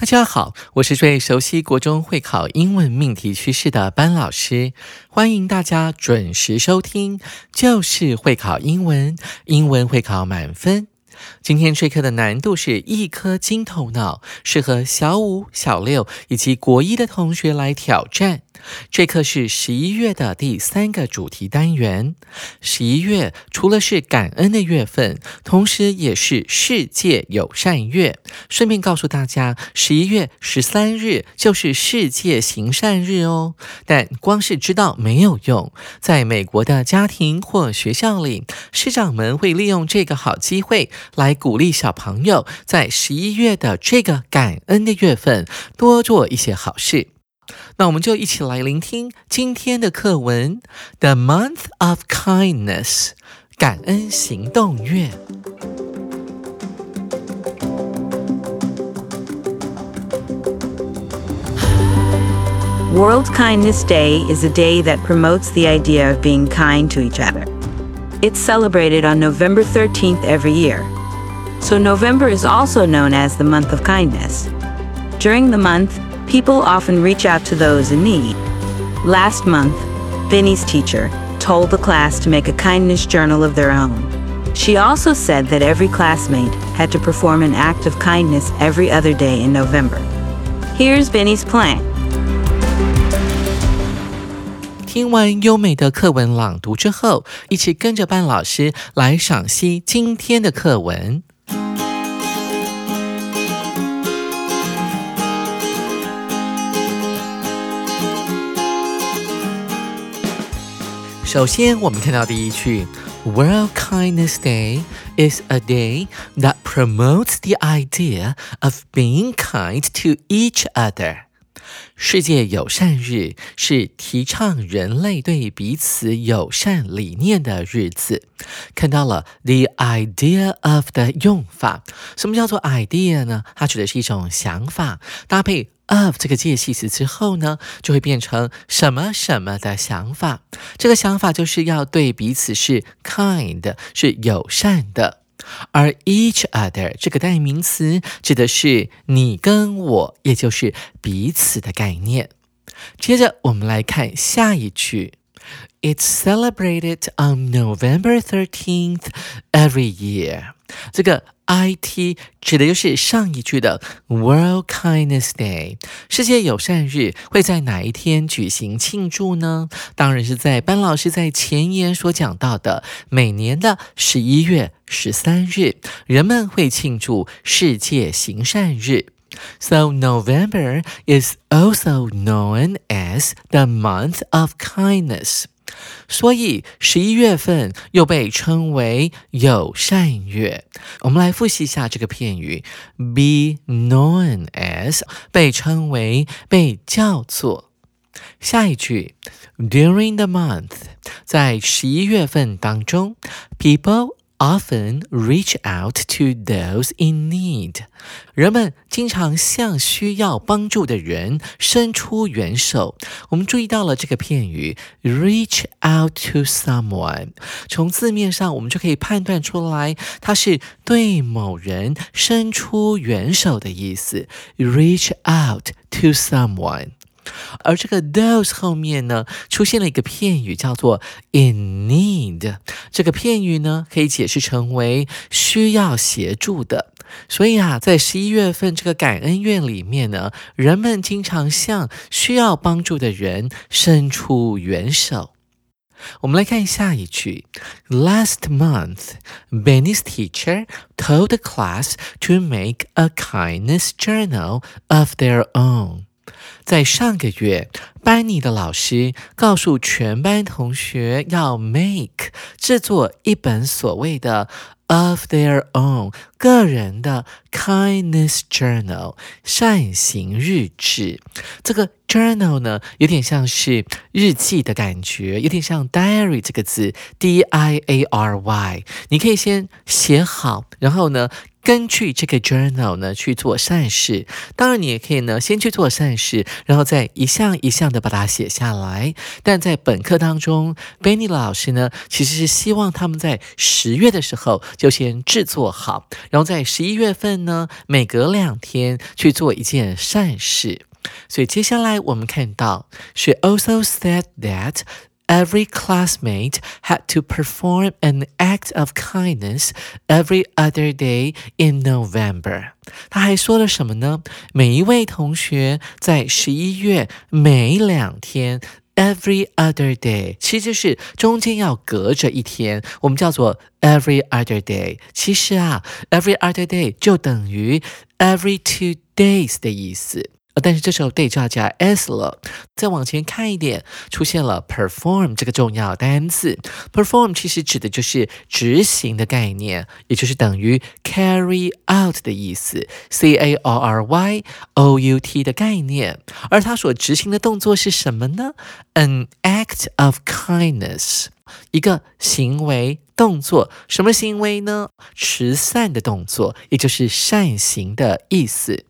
大家好，我是最熟悉国中会考英文命题趋势的班老师，欢迎大家准时收听，就是会考英文，英文会考满分。今天这课的难度是一颗金头脑，适合小五、小六以及国一的同学来挑战。这课是十一月的第三个主题单元。十一月除了是感恩的月份，同时也是世界友善月。顺便告诉大家，十一月十三日就是世界行善日哦。但光是知道没有用，在美国的家庭或学校里，师长们会利用这个好机会来鼓励小朋友，在十一月的这个感恩的月份多做一些好事。那我们就一起来聆听今天的课文《The Month of Kindness》感恩行动月。World Kindness Day is a day that promotes the idea of being kind to each other. It's celebrated on November 13th every year. So, November is also known as the month of kindness. During the month, people often reach out to those in need. Last month, Vinny's teacher told the class to make a kindness journal of their own. She also said that every classmate had to perform an act of kindness every other day in November. Here's Vinny's plan. 听完优美的课文朗读之后，一起跟着班老师来赏析今天的课文。 首先，我们看到第一句，World Kindness Day is a day that promotes the idea of being kind to each other。 世界友善日是提倡人类对彼此友善理念的日子。看到了 the idea of 的用法，什么叫做 idea 呢？它指的是一种想法，搭配。of 这个介系词之后呢，就会变成什么什么的想法。这个想法就是要对彼此是 kind，是友善的。而 each other 这个代名词指的是你跟我，也就是彼此的概念。接着我们来看下一句 ：It's celebrated on November thirteenth every year。这个 I T 指的就是上一句的 World Kindness Day，世界友善日会在哪一天举行庆祝呢？当然是在班老师在前言所讲到的每年的十一月十三日，人们会庆祝世界行善日。So November is also known as the month of kindness. 所以十一月份又被称为友善月。我们来复习一下这个片语：be known as，被称为、被叫做。下一句：during the month，在十一月份当中，people。Often reach out to those in need。人们经常向需要帮助的人伸出援手。我们注意到了这个片语 reach out to someone，从字面上我们就可以判断出来，它是对某人伸出援手的意思。reach out to someone。而这个 those 后面呢，出现了一个片语，叫做 in need。这个片语呢，可以解释成为需要协助的。所以啊，在十一月份这个感恩月里面呢，人们经常向需要帮助的人伸出援手。我们来看下一句：Last month, Benny's teacher told the class to make a kindness journal of their own. 在上个月，班尼的老师告诉全班同学要 make 制作一本所谓的 of their own 个人的 kindness journal 善行日志。这个 journal 呢，有点像是日记的感觉，有点像 diary 这个字，d i a r y。你可以先写好，然后呢？根据这个 journal 呢去做善事，当然你也可以呢先去做善事，然后再一项一项的把它写下来。但在本课当中，Benny 老师呢其实是希望他们在十月的时候就先制作好，然后在十一月份呢每隔两天去做一件善事。所以接下来我们看到，She also said that。every classmate had to perform an act of kindness every other day in November。他还说了什么呢？每一位同学在十一月每两天。Every other day，其实是中间要隔着一天，我们叫做 every other day。其实啊，every other day 就等于 every two days 的意思。但是这时候 day 就要加 s 了。再往前看一点，出现了 perform 这个重要单词。perform 其实指的就是执行的概念，也就是等于 carry out 的意思，c a r r y o u t 的概念。而它所执行的动作是什么呢？An act of kindness，一个行为动作。什么行为呢？慈善的动作，也就是善行的意思。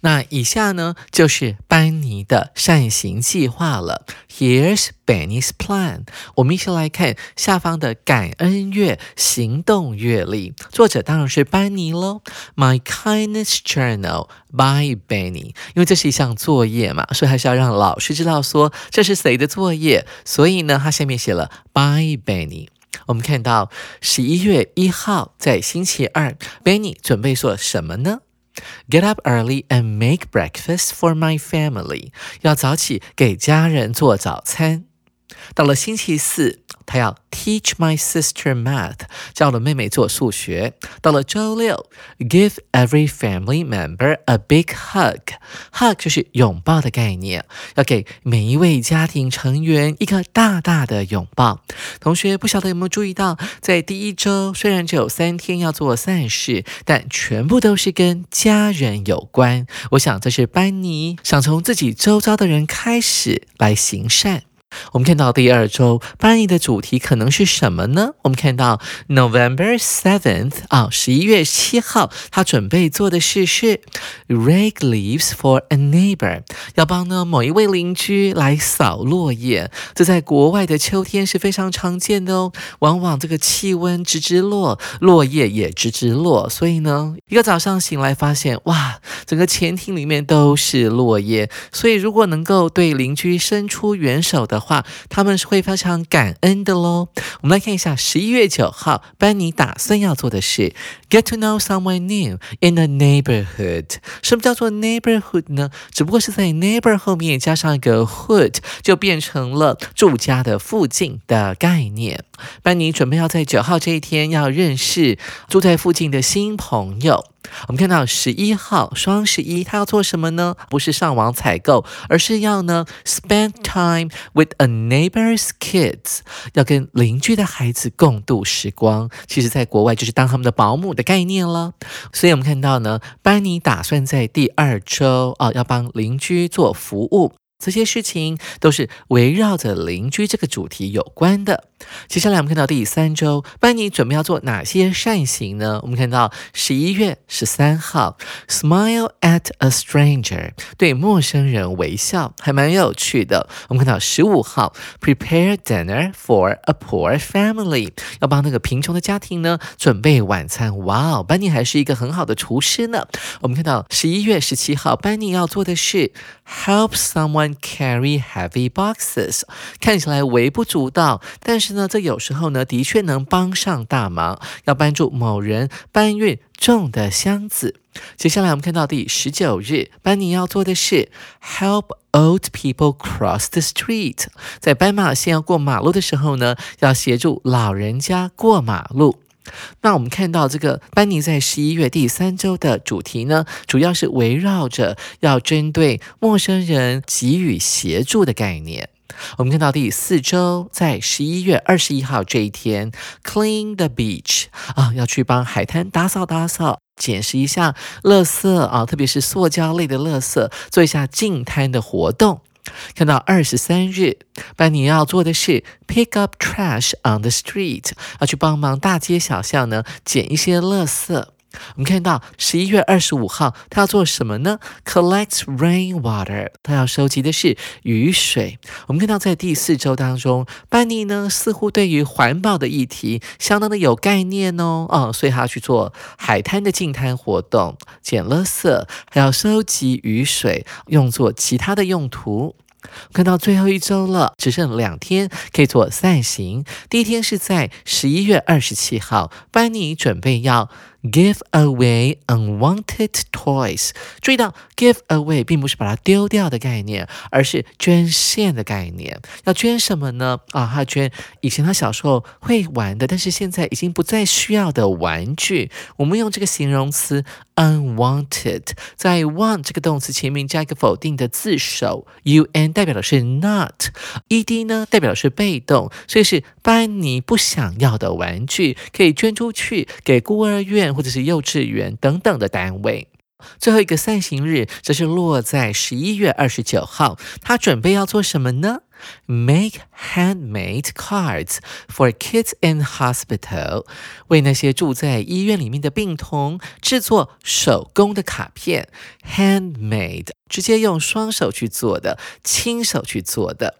那以下呢，就是班尼的善行计划了。Here's Benny's plan。我们一起来看下方的感恩月行动月历，作者当然是班尼喽。My Kindness Journal by Benny。因为这是一项作业嘛，所以还是要让老师知道说这是谁的作业。所以呢，他下面写了 by Benny。我们看到十一月一号，在星期二，Benny 准备做什么呢？Get up early and make breakfast for my family。要早起给家人做早餐。到了星期四，他要 teach my sister math，教了妹妹做数学。到了周六，give every family member a big hug。hug 就是拥抱的概念，要给每一位家庭成员一个大大的拥抱。同学不晓得有没有注意到，在第一周虽然只有三天要做善事，但全部都是跟家人有关。我想这是班尼想从自己周遭的人开始来行善。我们看到第二周班尼的主题可能是什么呢？我们看到 November seventh 啊，十一月七号，他准备做的事是 rake leaves for a neighbor，要帮呢某一位邻居来扫落叶。这在国外的秋天是非常常见的哦。往往这个气温直直落，落叶也直直落，所以呢，一个早上醒来发现，哇，整个前庭里面都是落叶。所以如果能够对邻居伸出援手的，的话，他们是会非常感恩的喽。我们来看一下十一月九号，班尼打算要做的是 get to know someone new in the neighborhood。什么叫做 neighborhood 呢？只不过是在 neighbor 后面加上一个 hood，就变成了住家的附近的概念。班尼准备要在九号这一天要认识住在附近的新朋友。我们看到十一号双十一，他要做什么呢？不是上网采购，而是要呢 spend time with a neighbor's kids，要跟邻居的孩子共度时光。其实，在国外就是当他们的保姆的概念了。所以，我们看到呢，班尼打算在第二周啊，要帮邻居做服务。这些事情都是围绕着邻居这个主题有关的。接下来我们看到第三周，班尼准备要做哪些善行呢？我们看到十一月十三号，smile at a stranger，对陌生人微笑，还蛮有趣的。我们看到十五号，prepare dinner for a poor family，要帮那个贫穷的家庭呢准备晚餐。哇哦，班尼还是一个很好的厨师呢。我们看到十一月十七号，班尼要做的是 help someone。Carry heavy boxes，看起来微不足道，但是是呢，这有时候呢，的确能帮上大忙。要帮助某人搬运重的箱子。接下来我们看到第十九日，班尼要做的是 help old people cross the street，在斑马线要过马路的时候呢，要协助老人家过马路。那我们看到这个班尼在十一月第三周的主题呢，主要是围绕着要针对陌生人给予协助的概念。我们看到第四周，在十一月二十一号这一天，clean the beach 啊，要去帮海滩打扫打扫，捡拾一下垃圾啊，特别是塑胶类的垃圾，做一下净滩的活动。看到二十三日，班尼要做的是 pick up trash on the street，要去帮忙大街小巷呢捡一些垃圾。我们看到十一月二十五号，他要做什么呢？Collect rainwater，他要收集的是雨水。我们看到在第四周当中，班尼呢似乎对于环保的议题相当的有概念哦，哦，所以他要去做海滩的净滩活动，捡垃圾，还要收集雨水，用作其他的用途。看到最后一周了，只剩两天可以做散行。第一天是在十一月二十七号，班尼准备要。Give away unwanted toys。注意到，give away 并不是把它丢掉的概念，而是捐献的概念。要捐什么呢？啊，他捐以前他小时候会玩的，但是现在已经不再需要的玩具。我们用这个形容词 unwanted，在 want 这个动词前面加一个否定的字首，un 代表的是 not，ed 呢代表的是被动，所以是班尼不想要的玩具，可以捐出去给孤儿院。或者是幼稚园等等的单位。最后一个散行日则是落在十一月二十九号。他准备要做什么呢？Make handmade cards for kids in hospital，为那些住在医院里面的病童制作手工的卡片。Handmade，直接用双手去做的，亲手去做的。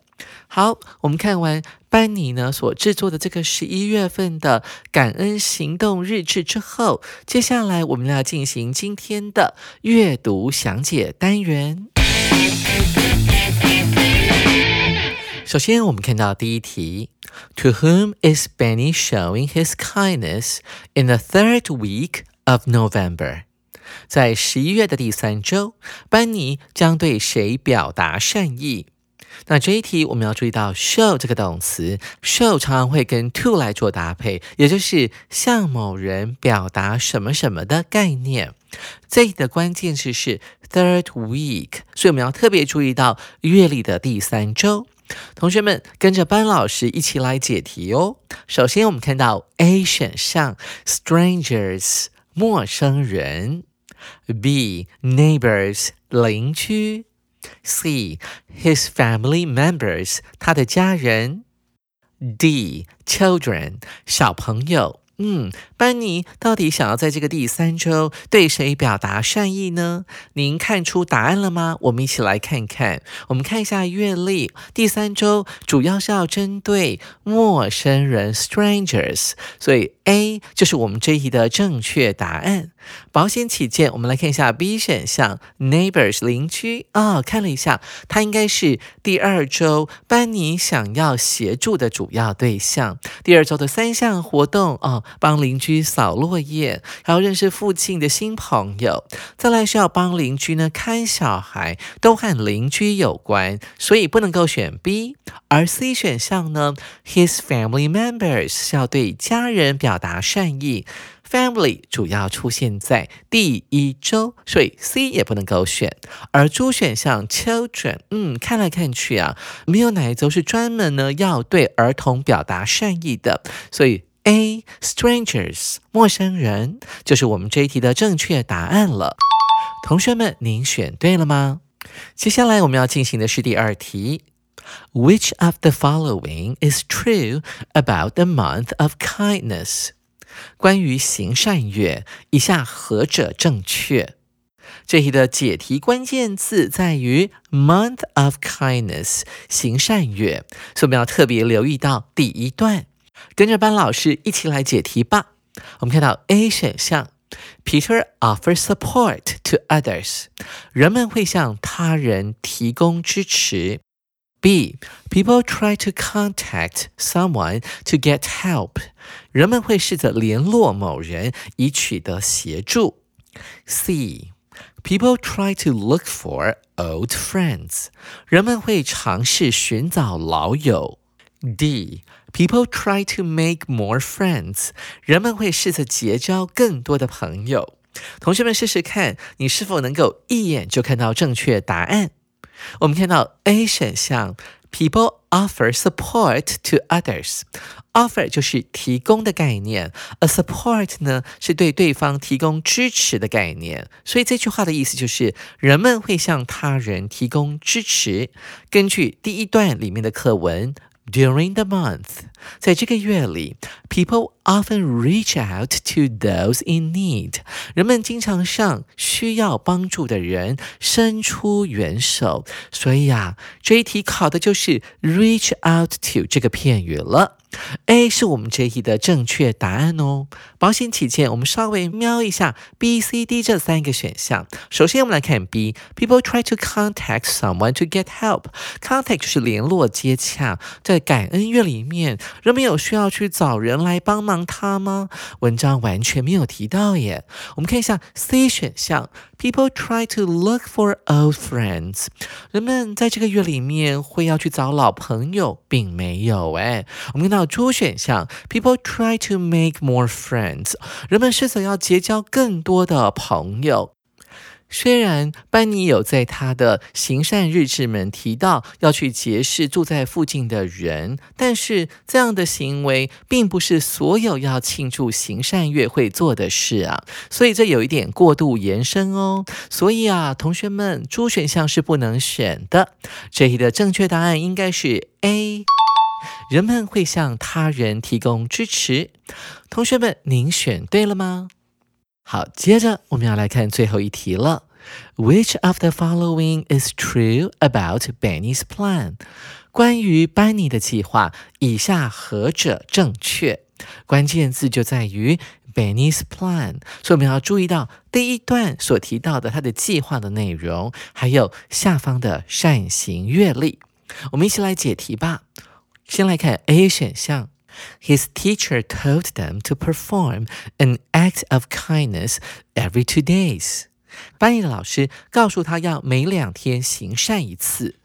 好，我们看完班尼呢所制作的这个十一月份的感恩行动日志之后，接下来我们要进行今天的阅读详解单元。首先，我们看到第一题：To whom is Benny showing his kindness in the third week of November？在十一月的第三周，班尼将对谁表达善意？那这一题我们要注意到 show 这个动词，show 常常会跟 to 来做搭配，也就是向某人表达什么什么的概念。这里的关键词是 third week，所以我们要特别注意到月历的第三周。同学们跟着班老师一起来解题哦。首先我们看到 A 选项 strangers 陌生人，B neighbors 邻居。C. His family members，他的家人。D. Children，小朋友。嗯，班尼到底想要在这个第三周对谁表达善意呢？您看出答案了吗？我们一起来看看。我们看一下月历，第三周主要是要针对陌生人 （strangers），所以 A 就是我们这一题的正确答案。保险起见，我们来看一下 B 选项 （neighbors，邻居）啊，看了一下，它应该是第二周班尼想要协助的主要对象。第二周的三项活动啊。帮邻居扫落叶，还要认识附近的新朋友，再来是要帮邻居呢看小孩，都和邻居有关，所以不能够选 B。而 C 选项呢，His family members 是要对家人表达善意，family 主要出现在第一周，所以 C 也不能够选。而 D 选项 Children，嗯，看来看去啊，没有哪一周是专门呢要对儿童表达善意的，所以。A strangers 陌生人就是我们这一题的正确答案了。同学们，您选对了吗？接下来我们要进行的是第二题。Which of the following is true about the month of kindness？关于行善月，以下何者正确？这题的解题关键字在于 month of kindness，行善月，所以我们要特别留意到第一段。跟着班老师一起来解题吧。我们看到 A 选项，Peter offers support to others，人们会向他人提供支持。B，people try to contact someone to get help，人们会试着联络某人以取得协助。C，people try to look for old friends，人们会尝试寻找老友。D。People try to make more friends。人们会试着结交更多的朋友。同学们试试看，你是否能够一眼就看到正确答案？我们看到 A 选项 People offer support to others. Offer 就是提供的概念，a support 呢是对对方提供支持的概念。所以这句话的意思就是人们会向他人提供支持。根据第一段里面的课文。During the month，在这个月里，people often reach out to those in need。人们经常向需要帮助的人伸出援手。所以啊，这一题考的就是 reach out to 这个片语了。A 是我们这一的正确答案哦。保险起见，我们稍微瞄一下 B、C、D 这三个选项。首先，我们来看 B，People try to contact someone to get help。Contact 就是联络、接洽。在感恩月里面，人们有需要去找人来帮忙他吗？文章完全没有提到耶。我们看一下 C 选项，People try to look for old friends。人们在这个月里面会要去找老朋友，并没有哎。我们看到。猪选项，People try to make more friends。人们是想要结交更多的朋友。虽然班尼有在他的行善日志们提到要去结识住在附近的人，但是这样的行为并不是所有要庆祝行善月会做的事啊，所以这有一点过度延伸哦。所以啊，同学们，猪选项是不能选的。这里的正确答案应该是 A。人们会向他人提供支持。同学们，您选对了吗？好，接着我们要来看最后一题了。Which of the following is true about Benny's plan？关于班尼的计划，以下何者正确？关键字就在于 Benny's plan，所以我们要注意到第一段所提到的他的计划的内容，还有下方的扇形阅历。我们一起来解题吧。先来看 A 选项 ，His teacher told them to perform an act of kindness every two days。班尼的老师告诉他要每两天行善一次。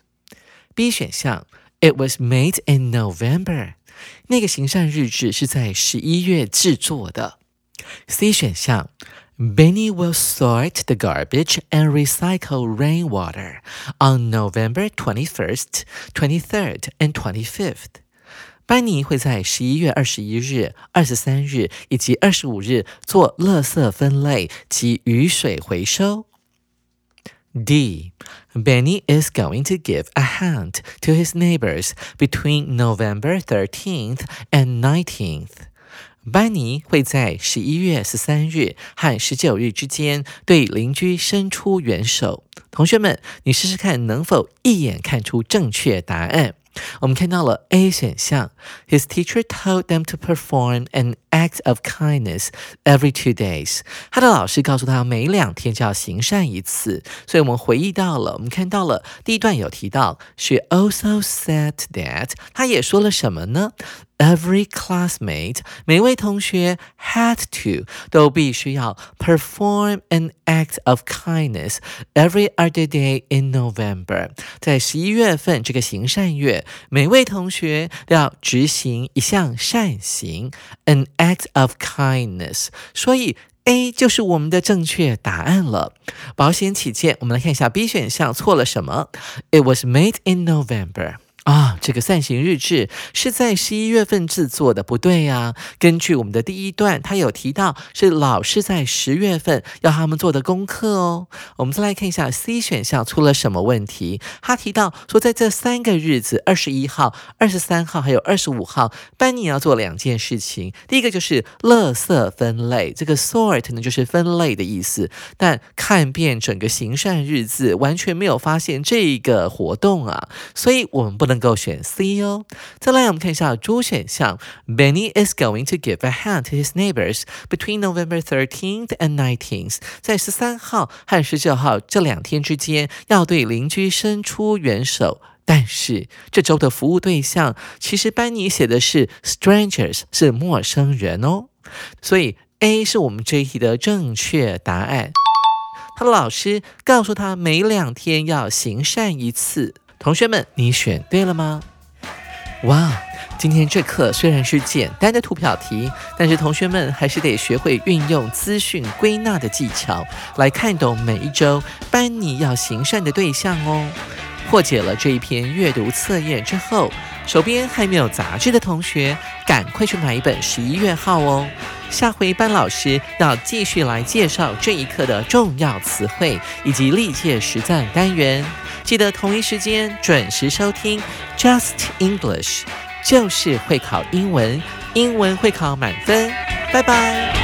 B 选项，It was made in November。那个行善日志是在十一月制作的。C 选项。Benny will sort the garbage and recycle rainwater on November 21st, 23rd, and 25th. 班尼会在十一月二十一日、二十三日以及二十五日做垃圾分类及雨水回收。D. Benny is going to give a hand to his neighbors between November 13th and 19th. 班尼会在十一月十三日和十九日之间对邻居伸出援手。同学们，你试试看能否一眼看出正确答案。我们看到了 A 选项，His teacher told them to perform an act of kindness every two days。他的老师告诉他每两天就要行善一次。所以我们回忆到了，我们看到了第一段有提到，She also said that。他也说了什么呢 ？Every classmate，每位同学 had to 都必须要 perform an act of kindness every other day in November。在十一月份这个行善月，每位同学都要执行一项善行，an act of kindness。所以 A 就是我们的正确答案了。保险起见，我们来看一下 B 选项错了什么。It was made in November。 啊，这个散行日志是在十一月份制作的，不对呀。根据我们的第一段，他有提到是老师在十月份要他们做的功课哦。我们再来看一下 C 选项出了什么问题。他提到说，在这三个日子，二十一号、二十三号还有二十五号，班尼要做两件事情。第一个就是垃圾分类，这个 sort 呢就是分类的意思。但看遍整个行善日志，完全没有发现这个活动啊，所以我们不能。能够选 C 哦。再来，我们看一下猪选项。Benny is going to give a hand to his neighbors between November 13th and 19th。在十三号和十九号这两天之间，要对邻居伸出援手。但是这周的服务对象，其实班尼写的是 strangers，是陌生人哦。所以 A 是我们这一题的正确答案。他的老师告诉他，每两天要行善一次。同学们，你选对了吗？哇，今天这课虽然是简单的图表题，但是同学们还是得学会运用资讯归纳的技巧，来看懂每一周班尼要行善的对象哦。破解了这一篇阅读测验之后，手边还没有杂志的同学，赶快去买一本十一月号哦。下回班老师要继续来介绍这一课的重要词汇以及历届实战单元。记得同一时间准时收听 just english 就是会考英文英文会考满分。拜拜。